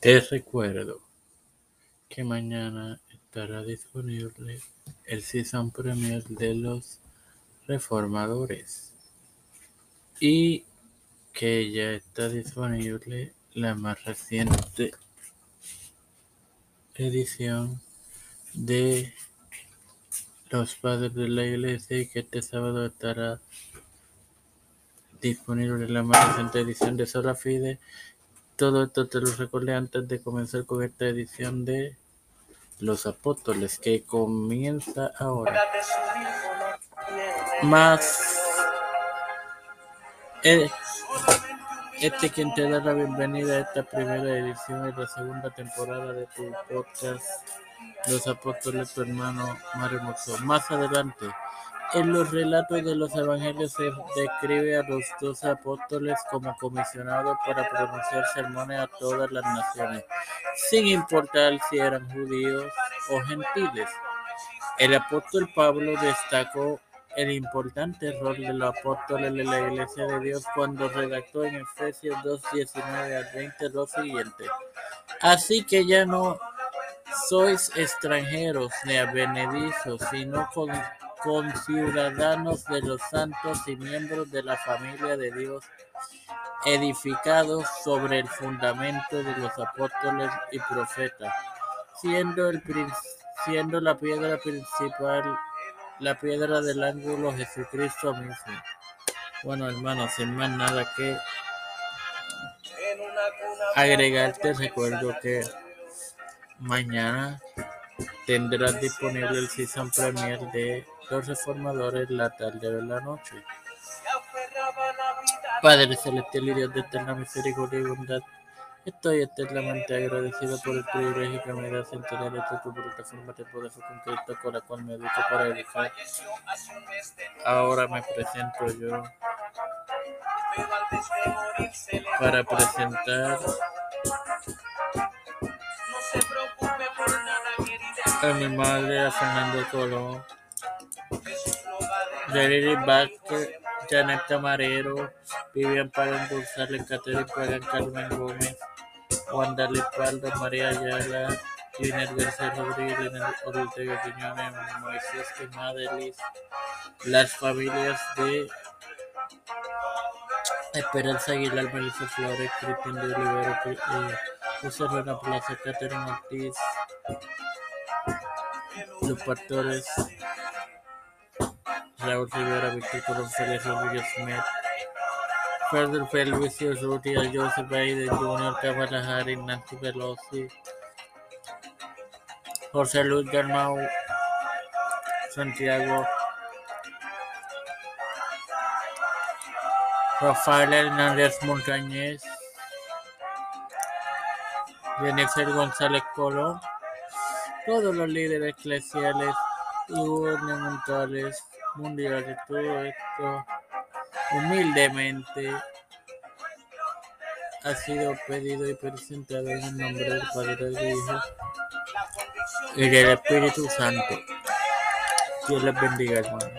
Te recuerdo que mañana estará disponible el season premiere de Los Reformadores y que ya está disponible la más reciente edición de Los Padres de la Iglesia y que este sábado estará disponible la más reciente edición de Sola Fide. Todo esto te lo recordé antes de comenzar con esta edición de Los Apóstoles que comienza ahora. Más eh, este quien te da la bienvenida a esta primera edición de la segunda temporada de tu podcast Los Apóstoles, tu hermano Mario. Más adelante. En los relatos de los evangelios se describe a los doce apóstoles como comisionados para pronunciar sermones a todas las naciones, sin importar si eran judíos o gentiles. El apóstol Pablo destacó el importante rol de los apóstoles de la Iglesia de Dios cuando redactó en Efesios 2, 19 al 20 lo siguiente. Así que ya no sois extranjeros ni advenedizos, sino con conciudadanos de los santos y miembros de la familia de Dios, edificados sobre el fundamento de los apóstoles y profetas, siendo, el, siendo la piedra principal, la piedra del ángulo Jesucristo mismo. Bueno, hermanos, sin más nada que agregarte, recuerdo que mañana tendrás disponible el season premier de Los Reformadores la tarde de la noche. Padre celestial y Dios de eterna misericordia y bondad, estoy eternamente agradecido por el privilegio que me das en tener esta tu plataforma de poder con Cristo con la cual me educo para educar. Ahora me presento yo para presentar a mi madre, a Fernando Colón, Jerry Vázquez, Janet Camarero, Vivian Pagan González, Catherine Pagan, Carmen Gómez, Wanda Lipaldo, María Ayala, Liner García Rodríguez, Liner Ortega Quiñones, Moisés Quemadelis, las familias de Esperanza Aguilar, Melissa Flores, Cristian de Olivero, eh, José Rueda Plaza, Catherine Ortiz, los pastores Raúl Rivera, Víctor Colón Félix Rodríguez Smith, Frederick Felicius, Rudy, Joseph Biden Jr., Kamala Harris, Nancy Pelosi, José Luis Garmau, Santiago, Rafael Hernández Montañez, Jennifer González Colón, todos los líderes eclesiales y gubernamentales mundiales, todo esto humildemente ha sido pedido y presentado en el nombre del Padre, del Hijo y del Espíritu Santo. Dios les bendiga, hermanos.